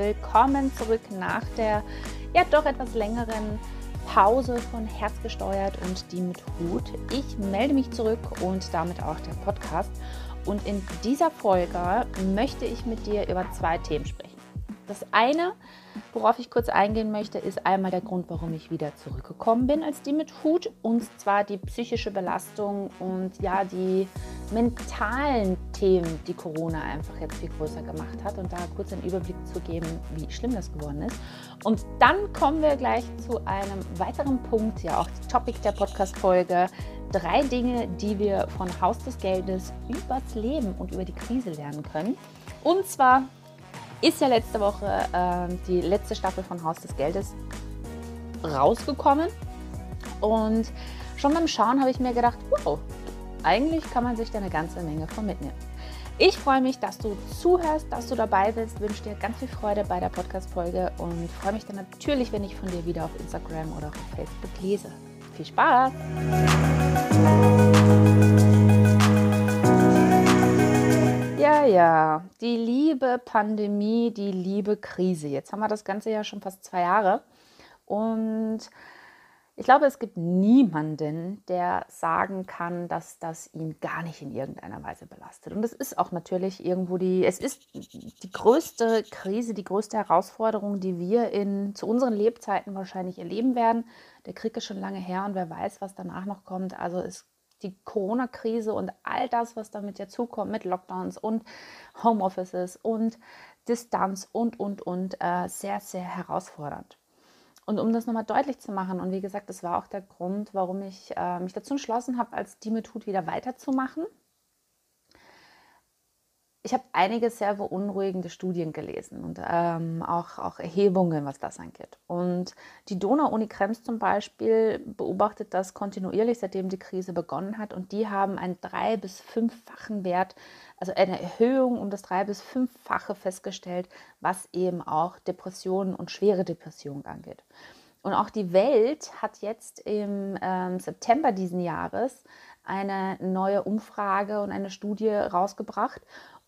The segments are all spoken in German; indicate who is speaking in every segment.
Speaker 1: Willkommen zurück nach der ja doch etwas längeren Pause von Herzgesteuert und die mit Hut. Ich melde mich zurück und damit auch der Podcast. Und in dieser Folge möchte ich mit dir über zwei Themen sprechen. Das eine, worauf ich kurz eingehen möchte, ist einmal der Grund, warum ich wieder zurückgekommen bin als die mit Hut. Und zwar die psychische Belastung und ja, die mentalen Themen, die Corona einfach jetzt viel größer gemacht hat. Und da kurz einen Überblick zu geben, wie schlimm das geworden ist. Und dann kommen wir gleich zu einem weiteren Punkt, ja auch die Topic der Podcast-Folge. Drei Dinge, die wir von Haus des Geldes übers Leben und über die Krise lernen können. Und zwar ist ja letzte Woche äh, die letzte Staffel von Haus des Geldes rausgekommen. Und schon beim Schauen habe ich mir gedacht, wow, eigentlich kann man sich da eine ganze Menge von mitnehmen. Ich freue mich, dass du zuhörst, dass du dabei bist, wünsche dir ganz viel Freude bei der Podcast-Folge und freue mich dann natürlich, wenn ich von dir wieder auf Instagram oder auf Facebook lese. Viel Spaß! Ja, die liebe Pandemie, die liebe Krise. Jetzt haben wir das Ganze ja schon fast zwei Jahre. Und ich glaube, es gibt niemanden, der sagen kann, dass das ihn gar nicht in irgendeiner Weise belastet. Und es ist auch natürlich irgendwo die, es ist die größte Krise, die größte Herausforderung, die wir in, zu unseren Lebzeiten wahrscheinlich erleben werden. Der Krieg ist schon lange her und wer weiß, was danach noch kommt. Also es die Corona-Krise und all das, was damit dazukommt, mit Lockdowns und Homeoffices und Distanz und, und, und, äh, sehr, sehr herausfordernd. Und um das nochmal deutlich zu machen, und wie gesagt, das war auch der Grund, warum ich äh, mich dazu entschlossen habe, als die Methode wieder weiterzumachen, ich habe einige sehr beunruhigende Studien gelesen und ähm, auch, auch Erhebungen, was das angeht. Und die Donau-Uni Krems zum Beispiel beobachtet das kontinuierlich, seitdem die Krise begonnen hat. Und die haben einen drei- bis fünffachen Wert, also eine Erhöhung um das drei- bis fünffache festgestellt, was eben auch Depressionen und schwere Depressionen angeht. Und auch die Welt hat jetzt im ähm, September diesen Jahres eine neue Umfrage und eine Studie rausgebracht.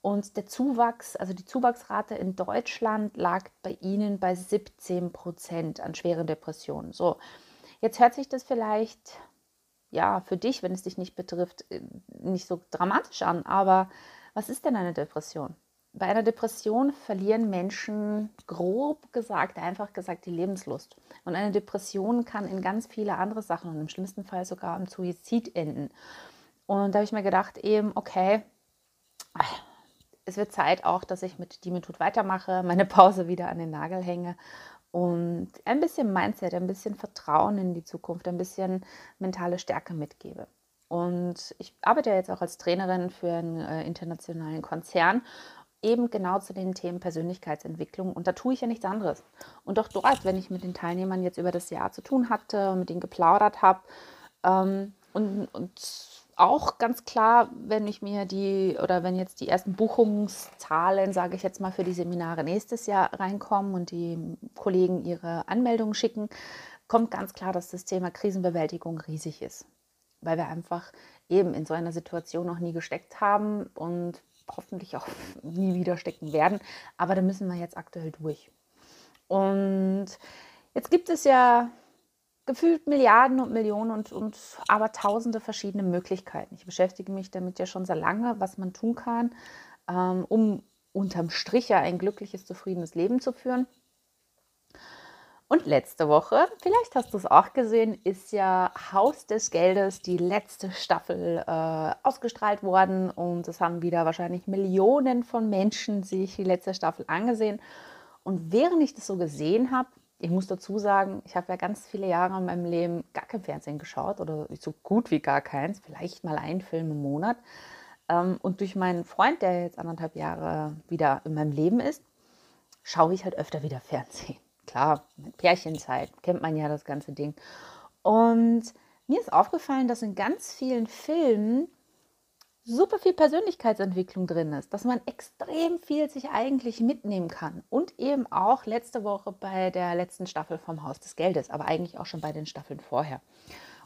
Speaker 1: Und der Zuwachs, also die Zuwachsrate in Deutschland lag bei Ihnen bei 17 Prozent an schweren Depressionen. So, jetzt hört sich das vielleicht, ja, für dich, wenn es dich nicht betrifft, äh, nicht so dramatisch an. Aber was ist denn eine Depression? Bei einer Depression verlieren Menschen grob gesagt, einfach gesagt, die Lebenslust. Und eine Depression kann in ganz viele andere Sachen und im schlimmsten Fall sogar am Suizid enden. Und da habe ich mir gedacht, eben, okay, es wird Zeit auch, dass ich mit Die Methode weitermache, meine Pause wieder an den Nagel hänge und ein bisschen Mindset, ein bisschen Vertrauen in die Zukunft, ein bisschen mentale Stärke mitgebe. Und ich arbeite jetzt auch als Trainerin für einen äh, internationalen Konzern, eben genau zu den Themen Persönlichkeitsentwicklung. Und da tue ich ja nichts anderes. Und auch dort, wenn ich mit den Teilnehmern jetzt über das Jahr zu tun hatte, mit ihnen geplaudert habe ähm, und, und auch ganz klar, wenn ich mir die oder wenn jetzt die ersten Buchungszahlen, sage ich jetzt mal, für die Seminare nächstes Jahr reinkommen und die Kollegen ihre Anmeldungen schicken, kommt ganz klar, dass das Thema Krisenbewältigung riesig ist, weil wir einfach eben in so einer Situation noch nie gesteckt haben und hoffentlich auch nie wieder stecken werden. Aber da müssen wir jetzt aktuell durch. Und jetzt gibt es ja gefühlt Milliarden und Millionen und, und aber tausende verschiedene Möglichkeiten. Ich beschäftige mich damit ja schon sehr lange, was man tun kann, ähm, um unterm Strich ja ein glückliches, zufriedenes Leben zu führen. Und letzte Woche, vielleicht hast du es auch gesehen, ist ja Haus des Geldes die letzte Staffel äh, ausgestrahlt worden und es haben wieder wahrscheinlich Millionen von Menschen sich die letzte Staffel angesehen. Und während ich das so gesehen habe, ich muss dazu sagen, ich habe ja ganz viele Jahre in meinem Leben gar kein Fernsehen geschaut oder so gut wie gar keins, vielleicht mal einen Film im Monat. Ähm, und durch meinen Freund, der jetzt anderthalb Jahre wieder in meinem Leben ist, schaue ich halt öfter wieder Fernsehen. Klar, Pärchenzeit, kennt man ja das ganze Ding. Und mir ist aufgefallen, dass in ganz vielen Filmen super viel Persönlichkeitsentwicklung drin ist, dass man extrem viel sich eigentlich mitnehmen kann. Und eben auch letzte Woche bei der letzten Staffel vom Haus des Geldes, aber eigentlich auch schon bei den Staffeln vorher.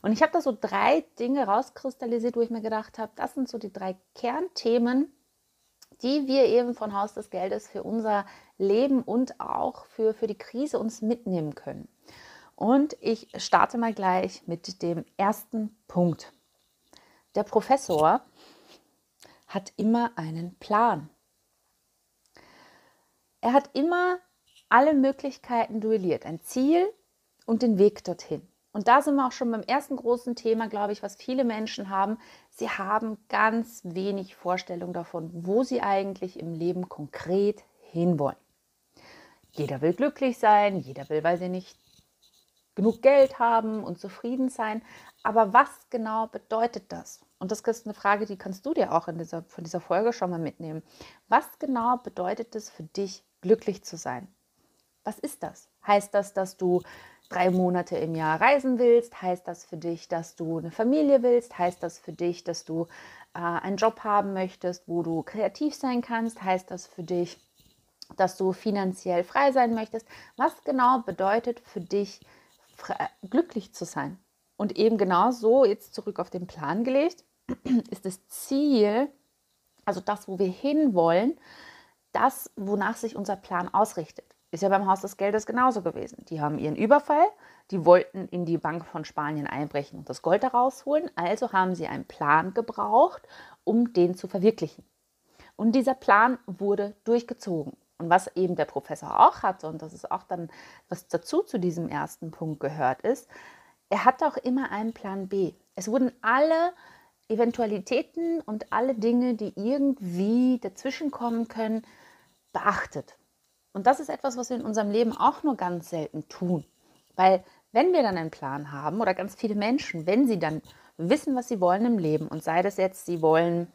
Speaker 1: Und ich habe da so drei Dinge rauskristallisiert, wo ich mir gedacht habe, das sind so die drei Kernthemen, die wir eben von Haus des Geldes für unser Leben und auch für, für die Krise uns mitnehmen können. Und ich starte mal gleich mit dem ersten Punkt. Der Professor hat immer einen Plan. Er hat immer alle Möglichkeiten duelliert, ein Ziel und den Weg dorthin. Und da sind wir auch schon beim ersten großen Thema, glaube ich, was viele Menschen haben. Sie haben ganz wenig Vorstellung davon, wo sie eigentlich im Leben konkret hinwollen. Jeder will glücklich sein, jeder will, weil sie nicht genug Geld haben und zufrieden sein. Aber was genau bedeutet das? Und das ist eine Frage, die kannst du dir auch in dieser, von dieser Folge schon mal mitnehmen. Was genau bedeutet es für dich, glücklich zu sein? Was ist das? Heißt das, dass du drei Monate im Jahr reisen willst? Heißt das für dich, dass du eine Familie willst? Heißt das für dich, dass du äh, einen Job haben möchtest, wo du kreativ sein kannst? Heißt das für dich, dass du finanziell frei sein möchtest? Was genau bedeutet für dich, glücklich zu sein? Und eben genau so, jetzt zurück auf den Plan gelegt, ist das Ziel, also das, wo wir hinwollen, das, wonach sich unser Plan ausrichtet. Ist ja beim Haus des Geldes genauso gewesen. Die haben ihren Überfall, die wollten in die Bank von Spanien einbrechen und das Gold daraus holen, also haben sie einen Plan gebraucht, um den zu verwirklichen. Und dieser Plan wurde durchgezogen. Und was eben der Professor auch hatte, und das ist auch dann, was dazu zu diesem ersten Punkt gehört ist, er hatte auch immer einen Plan B. Es wurden alle Eventualitäten und alle Dinge, die irgendwie dazwischenkommen können, beachtet. Und das ist etwas, was wir in unserem Leben auch nur ganz selten tun. Weil wenn wir dann einen Plan haben oder ganz viele Menschen, wenn sie dann wissen, was sie wollen im Leben und sei das jetzt, sie wollen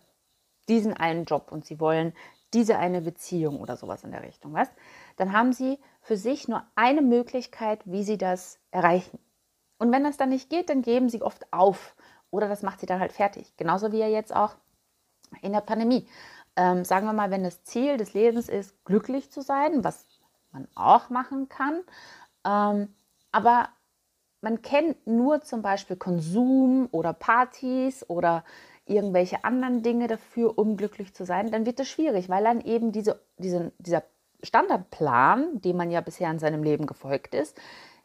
Speaker 1: diesen einen Job und sie wollen diese eine Beziehung oder sowas in der Richtung, was? Dann haben sie für sich nur eine Möglichkeit, wie sie das erreichen. Und wenn das dann nicht geht, dann geben sie oft auf oder das macht sie dann halt fertig. Genauso wie ja jetzt auch in der Pandemie. Ähm, sagen wir mal, wenn das Ziel des Lebens ist, glücklich zu sein, was man auch machen kann, ähm, aber man kennt nur zum Beispiel Konsum oder Partys oder irgendwelche anderen Dinge dafür, um glücklich zu sein, dann wird es schwierig, weil dann eben diese, diese, dieser Standardplan, dem man ja bisher in seinem Leben gefolgt ist,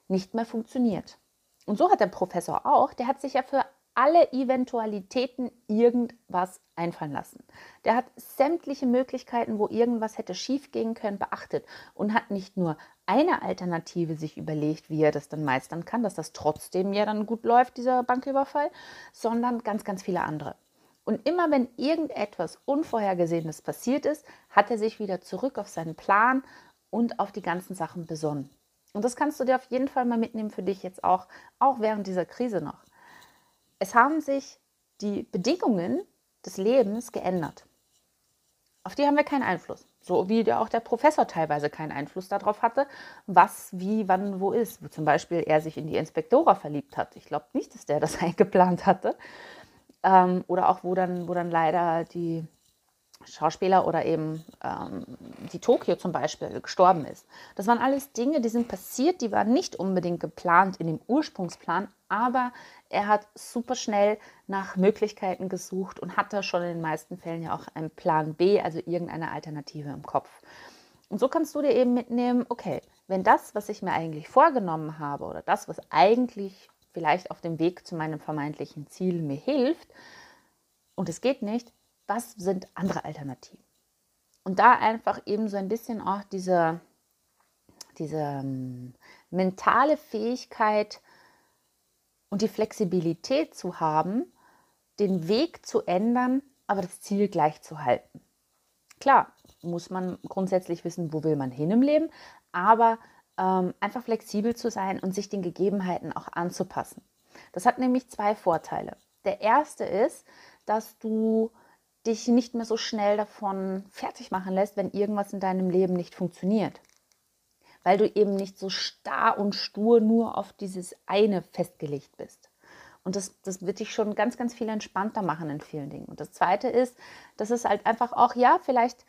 Speaker 1: nicht mehr funktioniert. Und so hat der Professor auch, der hat sich ja für alle Eventualitäten irgendwas einfallen lassen. Der hat sämtliche Möglichkeiten, wo irgendwas hätte schiefgehen können, beachtet und hat nicht nur eine Alternative sich überlegt, wie er das dann meistern kann, dass das trotzdem ja dann gut läuft, dieser Banküberfall, sondern ganz, ganz viele andere. Und immer wenn irgendetwas Unvorhergesehenes passiert ist, hat er sich wieder zurück auf seinen Plan und auf die ganzen Sachen besonnen. Und das kannst du dir auf jeden Fall mal mitnehmen für dich jetzt auch, auch während dieser Krise noch es haben sich die Bedingungen des Lebens geändert. Auf die haben wir keinen Einfluss. So wie auch der Professor teilweise keinen Einfluss darauf hatte, was, wie, wann, wo ist. Zum Beispiel er sich in die Inspektora verliebt hat. Ich glaube nicht, dass der das eingeplant hatte. Ähm, oder auch wo dann, wo dann leider die Schauspieler oder eben ähm, die Tokio zum Beispiel gestorben ist. Das waren alles Dinge, die sind passiert, die waren nicht unbedingt geplant in dem Ursprungsplan, aber er hat super schnell nach Möglichkeiten gesucht und hatte schon in den meisten Fällen ja auch einen Plan B, also irgendeine Alternative im Kopf. Und so kannst du dir eben mitnehmen, okay, wenn das, was ich mir eigentlich vorgenommen habe oder das, was eigentlich vielleicht auf dem Weg zu meinem vermeintlichen Ziel mir hilft und es geht nicht, was sind andere Alternativen? Und da einfach eben so ein bisschen auch diese, diese ähm, mentale Fähigkeit und die Flexibilität zu haben, den Weg zu ändern, aber das Ziel gleich zu halten. Klar, muss man grundsätzlich wissen, wo will man hin im Leben, aber ähm, einfach flexibel zu sein und sich den Gegebenheiten auch anzupassen. Das hat nämlich zwei Vorteile. Der erste ist, dass du dich nicht mehr so schnell davon fertig machen lässt, wenn irgendwas in deinem Leben nicht funktioniert. Weil du eben nicht so starr und stur nur auf dieses eine festgelegt bist. Und das, das wird dich schon ganz, ganz viel entspannter machen in vielen Dingen. Und das Zweite ist, dass es halt einfach auch, ja, vielleicht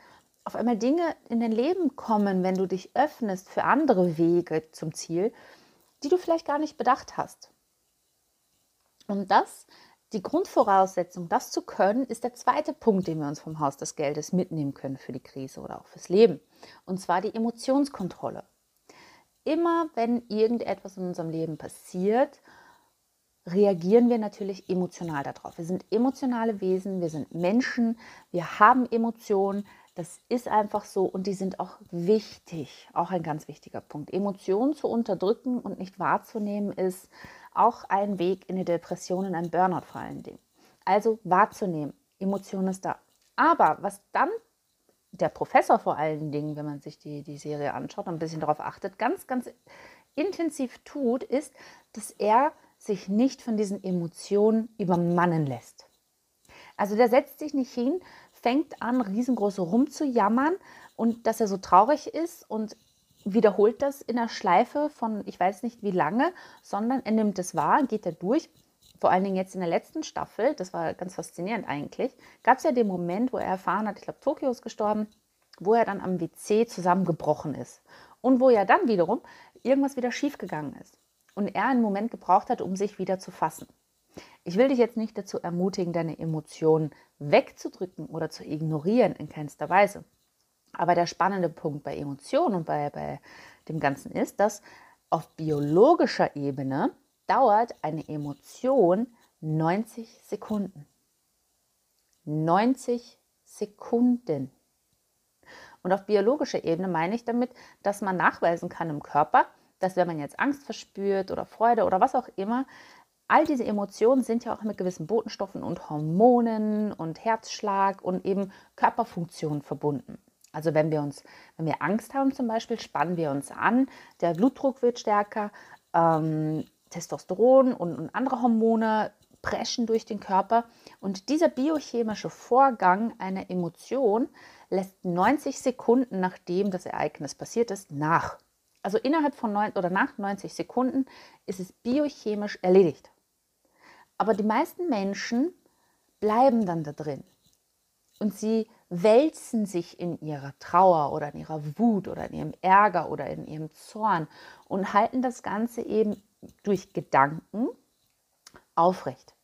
Speaker 1: auf einmal Dinge in dein Leben kommen, wenn du dich öffnest für andere Wege zum Ziel, die du vielleicht gar nicht bedacht hast. Und das die Grundvoraussetzung, das zu können, ist der zweite Punkt, den wir uns vom Haus des Geldes mitnehmen können für die Krise oder auch fürs Leben. Und zwar die Emotionskontrolle. Immer wenn irgendetwas in unserem Leben passiert, reagieren wir natürlich emotional darauf. Wir sind emotionale Wesen, wir sind Menschen, wir haben Emotionen. Das ist einfach so und die sind auch wichtig. Auch ein ganz wichtiger Punkt. Emotionen zu unterdrücken und nicht wahrzunehmen ist auch ein Weg in eine Depression, in einen Burnout vor allen Dingen. Also wahrzunehmen, Emotion ist da. Aber was dann der Professor vor allen Dingen, wenn man sich die, die Serie anschaut und ein bisschen darauf achtet, ganz, ganz intensiv tut, ist, dass er sich nicht von diesen Emotionen übermannen lässt. Also der setzt sich nicht hin, fängt an, riesengroß rumzujammern und dass er so traurig ist und wiederholt das in der Schleife von ich weiß nicht wie lange, sondern er nimmt es wahr, geht da durch. Vor allen Dingen jetzt in der letzten Staffel, das war ganz faszinierend eigentlich, gab es ja den Moment, wo er erfahren hat, ich glaube, Tokio ist gestorben, wo er dann am WC zusammengebrochen ist. Und wo ja dann wiederum irgendwas wieder schiefgegangen ist. Und er einen Moment gebraucht hat, um sich wieder zu fassen. Ich will dich jetzt nicht dazu ermutigen, deine Emotionen wegzudrücken oder zu ignorieren, in keinster Weise. Aber der spannende Punkt bei Emotionen und bei, bei dem Ganzen ist, dass auf biologischer Ebene dauert eine Emotion 90 Sekunden. 90 Sekunden. Und auf biologischer Ebene meine ich damit, dass man nachweisen kann im Körper, dass wenn man jetzt Angst verspürt oder Freude oder was auch immer, all diese Emotionen sind ja auch mit gewissen Botenstoffen und Hormonen und Herzschlag und eben Körperfunktionen verbunden. Also wenn wir uns, wenn wir Angst haben zum Beispiel, spannen wir uns an, der Blutdruck wird stärker, ähm, Testosteron und, und andere Hormone preschen durch den Körper und dieser biochemische Vorgang einer Emotion lässt 90 Sekunden nachdem das Ereignis passiert ist nach. Also innerhalb von neun oder nach 90 Sekunden ist es biochemisch erledigt. Aber die meisten Menschen bleiben dann da drin und sie wälzen sich in ihrer Trauer oder in ihrer Wut oder in ihrem Ärger oder in ihrem Zorn und halten das Ganze eben durch Gedanken aufrecht.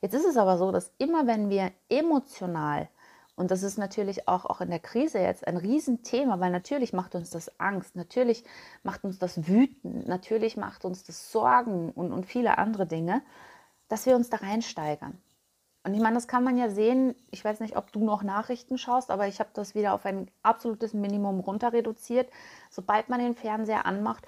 Speaker 1: Jetzt ist es aber so, dass immer wenn wir emotional, und das ist natürlich auch, auch in der Krise jetzt ein Riesenthema, weil natürlich macht uns das Angst, natürlich macht uns das Wüten, natürlich macht uns das Sorgen und, und viele andere Dinge, dass wir uns da reinsteigern. Und ich meine, das kann man ja sehen. Ich weiß nicht, ob du noch Nachrichten schaust, aber ich habe das wieder auf ein absolutes Minimum runter reduziert. Sobald man den Fernseher anmacht,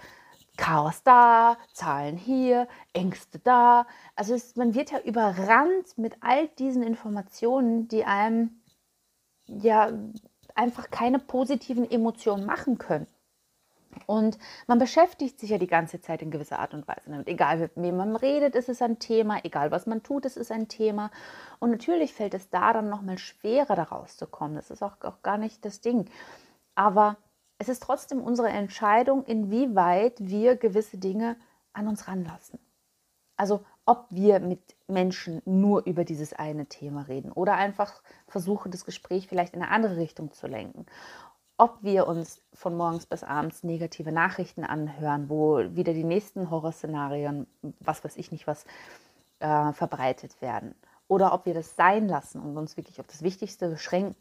Speaker 1: Chaos da, Zahlen hier, Ängste da. Also es, man wird ja überrannt mit all diesen Informationen, die einem ja einfach keine positiven Emotionen machen können. Und man beschäftigt sich ja die ganze Zeit in gewisser Art und Weise damit. Egal, mit wem man redet, ist es ein Thema. Egal, was man tut, ist es ein Thema. Und natürlich fällt es da dann nochmal schwerer, da rauszukommen. Das ist auch, auch gar nicht das Ding. Aber es ist trotzdem unsere Entscheidung, inwieweit wir gewisse Dinge an uns ranlassen. Also ob wir mit Menschen nur über dieses eine Thema reden oder einfach versuchen, das Gespräch vielleicht in eine andere Richtung zu lenken ob wir uns von morgens bis abends negative Nachrichten anhören, wo wieder die nächsten Horrorszenarien, was weiß ich nicht was, äh, verbreitet werden. Oder ob wir das sein lassen und uns wirklich auf das Wichtigste beschränken.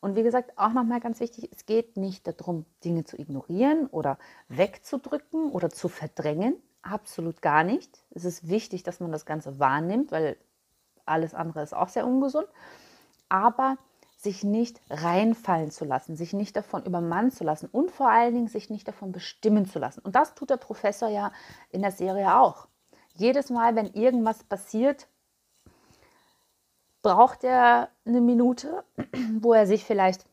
Speaker 1: Und wie gesagt, auch nochmal ganz wichtig, es geht nicht darum, Dinge zu ignorieren oder wegzudrücken oder zu verdrängen. Absolut gar nicht. Es ist wichtig, dass man das Ganze wahrnimmt, weil alles andere ist auch sehr ungesund. Aber sich nicht reinfallen zu lassen, sich nicht davon übermannen zu lassen und vor allen Dingen sich nicht davon bestimmen zu lassen. Und das tut der Professor ja in der Serie auch. Jedes Mal, wenn irgendwas passiert, braucht er eine Minute, wo er sich vielleicht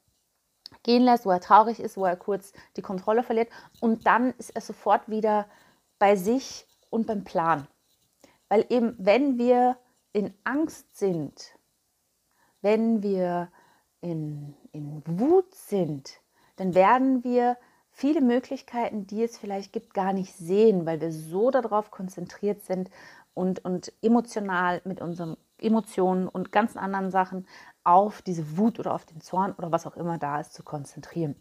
Speaker 1: gehen lässt, wo er traurig ist, wo er kurz die Kontrolle verliert und dann ist er sofort wieder bei sich und beim Plan. Weil eben, wenn wir in Angst sind, wenn wir in, in Wut sind, dann werden wir viele Möglichkeiten, die es vielleicht gibt, gar nicht sehen, weil wir so darauf konzentriert sind und, und emotional mit unseren Emotionen und ganzen anderen Sachen auf diese Wut oder auf den Zorn oder was auch immer da ist zu konzentrieren.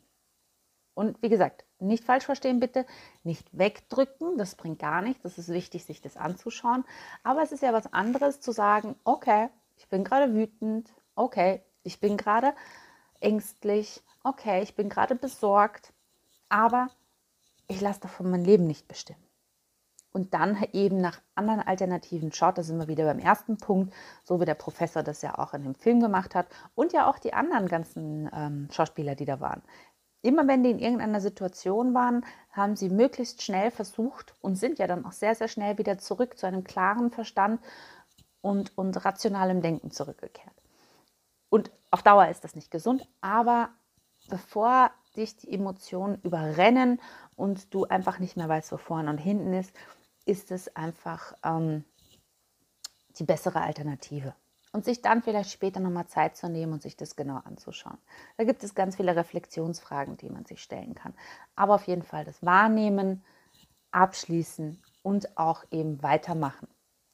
Speaker 1: Und wie gesagt, nicht falsch verstehen bitte, nicht wegdrücken, das bringt gar nichts, das ist wichtig, sich das anzuschauen. Aber es ist ja was anderes zu sagen, okay, ich bin gerade wütend, okay, ich bin gerade ängstlich, okay, ich bin gerade besorgt, aber ich lasse davon mein Leben nicht bestimmen. Und dann eben nach anderen Alternativen schaut, da sind wir wieder beim ersten Punkt, so wie der Professor das ja auch in dem Film gemacht hat und ja auch die anderen ganzen ähm, Schauspieler, die da waren. Immer wenn die in irgendeiner Situation waren, haben sie möglichst schnell versucht und sind ja dann auch sehr, sehr schnell wieder zurück zu einem klaren Verstand und, und rationalem Denken zurückgekehrt. Und auf Dauer ist das nicht gesund, aber bevor dich die Emotionen überrennen und du einfach nicht mehr weißt, wo vorne und hinten ist, ist es einfach ähm, die bessere Alternative. Und sich dann vielleicht später nochmal Zeit zu nehmen und sich das genau anzuschauen. Da gibt es ganz viele Reflexionsfragen, die man sich stellen kann. Aber auf jeden Fall das Wahrnehmen, abschließen und auch eben weitermachen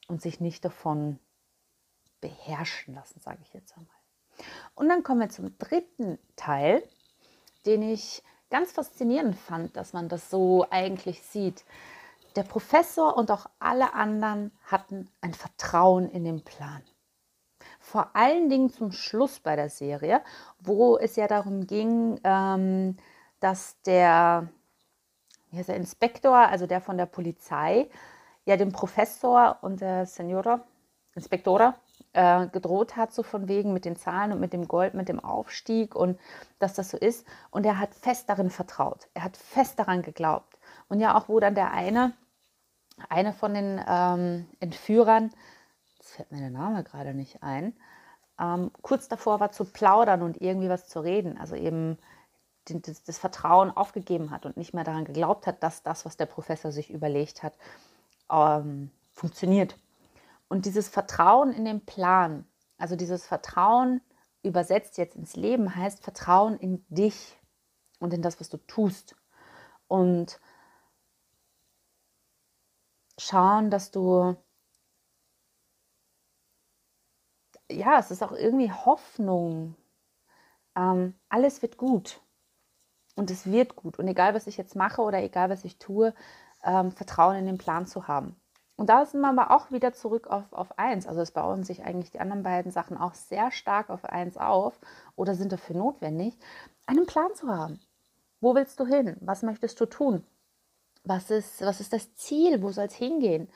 Speaker 1: und sich nicht davon beherrschen lassen, sage ich jetzt einmal. Und dann kommen wir zum dritten Teil, den ich ganz faszinierend fand, dass man das so eigentlich sieht. Der Professor und auch alle anderen hatten ein Vertrauen in den Plan. Vor allen Dingen zum Schluss bei der Serie, wo es ja darum ging, ähm, dass der, wie heißt der Inspektor, also der von der Polizei, ja dem Professor und der Senora, Inspektora, äh, gedroht hat, so von wegen mit den Zahlen und mit dem Gold, mit dem Aufstieg und dass das so ist. Und er hat fest darin vertraut. Er hat fest daran geglaubt. Und ja, auch wo dann der eine, eine von den ähm, Entführern, jetzt fällt mir der Name gerade nicht ein, ähm, kurz davor war zu plaudern und irgendwie was zu reden. Also eben das, das, Vertrauen aufgegeben hat und nicht mehr daran geglaubt hat, dass das, was der Professor sich überlegt hat, ähm, funktioniert. Und dieses Vertrauen in den Plan, also dieses Vertrauen übersetzt jetzt ins Leben, heißt Vertrauen in dich und in das, was du tust. Und schauen, dass du, ja, es ist auch irgendwie Hoffnung. Ähm, alles wird gut. Und es wird gut. Und egal, was ich jetzt mache oder egal, was ich tue, ähm, Vertrauen in den Plan zu haben. Und da sind wir aber auch wieder zurück auf, auf eins. Also es bauen sich eigentlich die anderen beiden Sachen auch sehr stark auf eins auf oder sind dafür notwendig, einen Plan zu haben. Wo willst du hin? Was möchtest du tun? Was ist, was ist das Ziel? Wo soll es hingehen?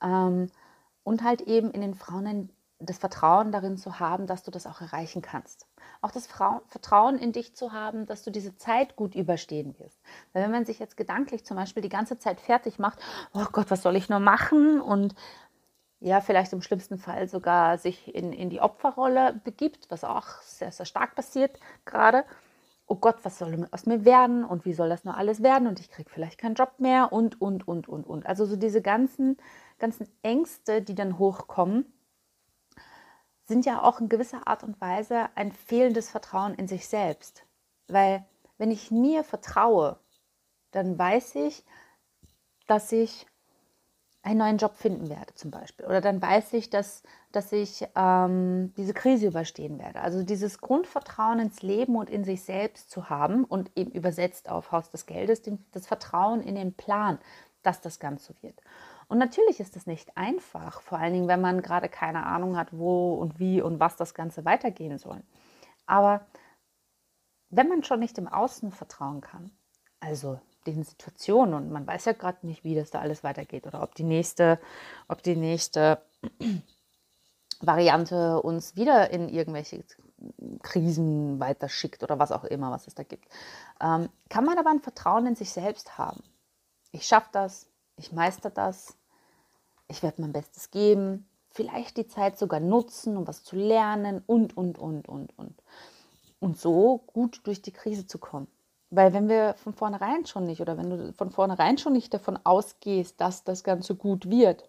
Speaker 1: Ähm, und halt eben in den Frauen das Vertrauen darin zu haben, dass du das auch erreichen kannst. Auch das Vertrauen in dich zu haben, dass du diese Zeit gut überstehen wirst. Weil wenn man sich jetzt gedanklich zum Beispiel die ganze Zeit fertig macht, oh Gott, was soll ich nur machen? Und ja, vielleicht im schlimmsten Fall sogar sich in, in die Opferrolle begibt, was auch sehr, sehr stark passiert gerade. Oh Gott, was soll aus mir werden und wie soll das nur alles werden und ich kriege vielleicht keinen Job mehr und, und, und, und, und. Also so diese ganzen, ganzen Ängste, die dann hochkommen, sind ja auch in gewisser Art und Weise ein fehlendes Vertrauen in sich selbst. Weil wenn ich mir vertraue, dann weiß ich, dass ich einen neuen Job finden werde zum Beispiel. Oder dann weiß ich, dass, dass ich ähm, diese Krise überstehen werde. Also dieses Grundvertrauen ins Leben und in sich selbst zu haben und eben übersetzt auf Haus des Geldes, das Vertrauen in den Plan, dass das Ganze wird. Und natürlich ist es nicht einfach, vor allen Dingen, wenn man gerade keine Ahnung hat, wo und wie und was das Ganze weitergehen soll. Aber wenn man schon nicht im Außen vertrauen kann, also den Situationen und man weiß ja gerade nicht, wie das da alles weitergeht oder ob die nächste, ob die nächste Variante uns wieder in irgendwelche Krisen weiterschickt oder was auch immer, was es da gibt, ähm, kann man aber ein Vertrauen in sich selbst haben. Ich schaffe das, ich meister das, ich werde mein Bestes geben, vielleicht die Zeit sogar nutzen, um was zu lernen und, und, und, und, und. Und so gut durch die Krise zu kommen. Weil wenn wir von vornherein schon nicht oder wenn du von vornherein schon nicht davon ausgehst, dass das Ganze gut wird,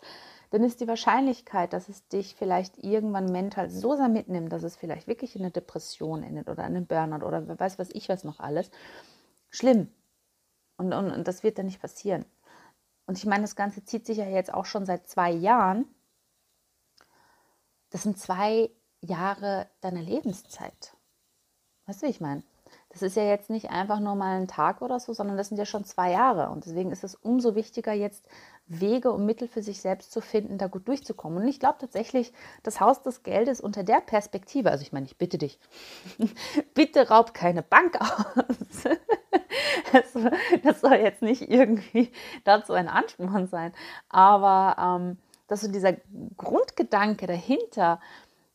Speaker 1: dann ist die Wahrscheinlichkeit, dass es dich vielleicht irgendwann mental so sehr mitnimmt, dass es vielleicht wirklich in eine Depression endet oder in einen Burnout oder wer weiß was ich was noch alles, schlimm. Und, und, und das wird dann nicht passieren. Und ich meine, das Ganze zieht sich ja jetzt auch schon seit zwei Jahren. Das sind zwei Jahre deiner Lebenszeit. Weißt du, wie ich meine? Das ist ja jetzt nicht einfach nur mal ein Tag oder so, sondern das sind ja schon zwei Jahre. Und deswegen ist es umso wichtiger, jetzt Wege und Mittel für sich selbst zu finden, da gut durchzukommen. Und ich glaube tatsächlich, das Haus des Geldes unter der Perspektive, also ich meine, ich bitte dich, bitte raub keine Bank aus. das, das, soll jetzt nicht irgendwie dazu ein Ansporn sein. Aber ähm, dass so dieser Grundgedanke dahinter,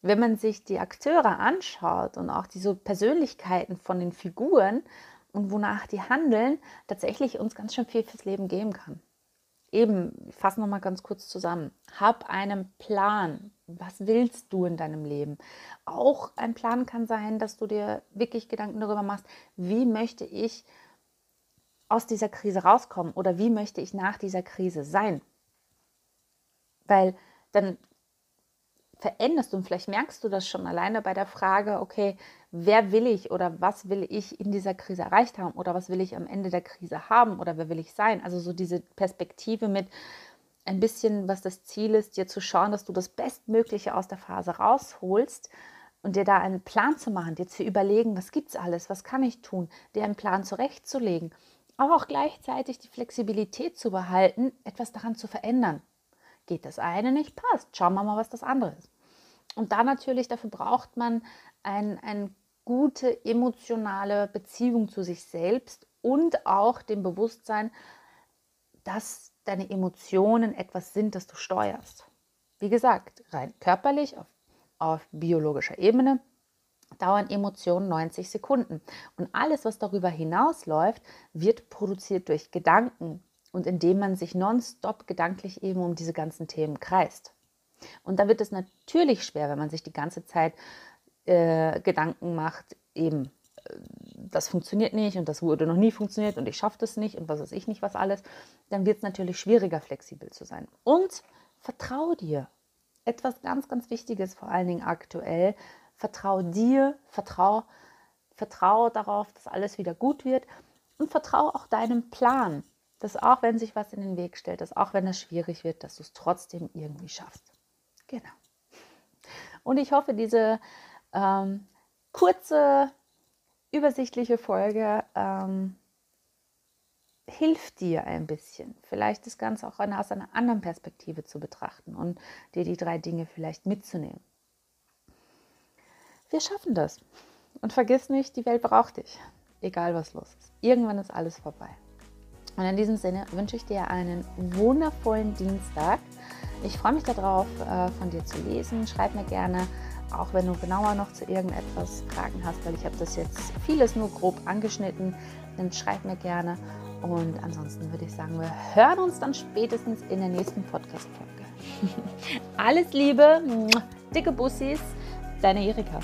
Speaker 1: wenn man sich die Akteure anschaut und auch diese Persönlichkeiten von den Figuren und wonach die handeln, tatsächlich uns ganz schön viel fürs Leben geben kann. Eben, ich fasse nochmal ganz kurz zusammen. Hab einen Plan. Was willst du in deinem Leben? Auch ein Plan kann sein, dass du dir wirklich Gedanken darüber machst, wie möchte ich aus dieser Krise rauskommen oder wie möchte ich nach dieser Krise sein? Weil dann veränderst du und vielleicht merkst du das schon alleine bei der Frage, okay, wer will ich oder was will ich in dieser Krise erreicht haben oder was will ich am Ende der Krise haben oder wer will ich sein? Also so diese Perspektive mit ein bisschen, was das Ziel ist, dir zu schauen, dass du das Bestmögliche aus der Phase rausholst und dir da einen Plan zu machen, dir zu überlegen, was gibt es alles, was kann ich tun, dir einen Plan zurechtzulegen, aber auch gleichzeitig die Flexibilität zu behalten, etwas daran zu verändern. Geht das eine nicht, passt. Schauen wir mal, was das andere ist. Und da natürlich, dafür braucht man ein, eine gute emotionale Beziehung zu sich selbst und auch dem Bewusstsein, dass deine Emotionen etwas sind, das du steuerst. Wie gesagt, rein körperlich, auf, auf biologischer Ebene, dauern Emotionen 90 Sekunden. Und alles, was darüber hinausläuft, wird produziert durch Gedanken und indem man sich nonstop gedanklich eben um diese ganzen Themen kreist. Und da wird es natürlich schwer, wenn man sich die ganze Zeit äh, Gedanken macht, eben, äh, das funktioniert nicht und das wurde noch nie funktioniert und ich schaffe das nicht und was weiß ich nicht, was alles, dann wird es natürlich schwieriger, flexibel zu sein. Und vertraue dir. Etwas ganz, ganz Wichtiges, vor allen Dingen aktuell. Vertraue dir, vertraue vertrau darauf, dass alles wieder gut wird und vertraue auch deinem Plan, dass auch wenn sich was in den Weg stellt, dass auch wenn es schwierig wird, dass du es trotzdem irgendwie schaffst. Genau. Und ich hoffe, diese ähm, kurze, übersichtliche Folge ähm, hilft dir ein bisschen, vielleicht das Ganze auch aus einer anderen Perspektive zu betrachten und dir die drei Dinge vielleicht mitzunehmen. Wir schaffen das. Und vergiss nicht, die Welt braucht dich, egal was los ist. Irgendwann ist alles vorbei. Und in diesem Sinne wünsche ich dir einen wundervollen Dienstag. Ich freue mich darauf, äh, von dir zu lesen. Schreib mir gerne, auch wenn du genauer noch zu irgendetwas Fragen hast, weil ich habe das jetzt vieles nur grob angeschnitten. Dann schreib mir gerne. Und ansonsten würde ich sagen, wir hören uns dann spätestens in der nächsten Podcast-Folge. Alles Liebe, dicke Bussis, deine Erika.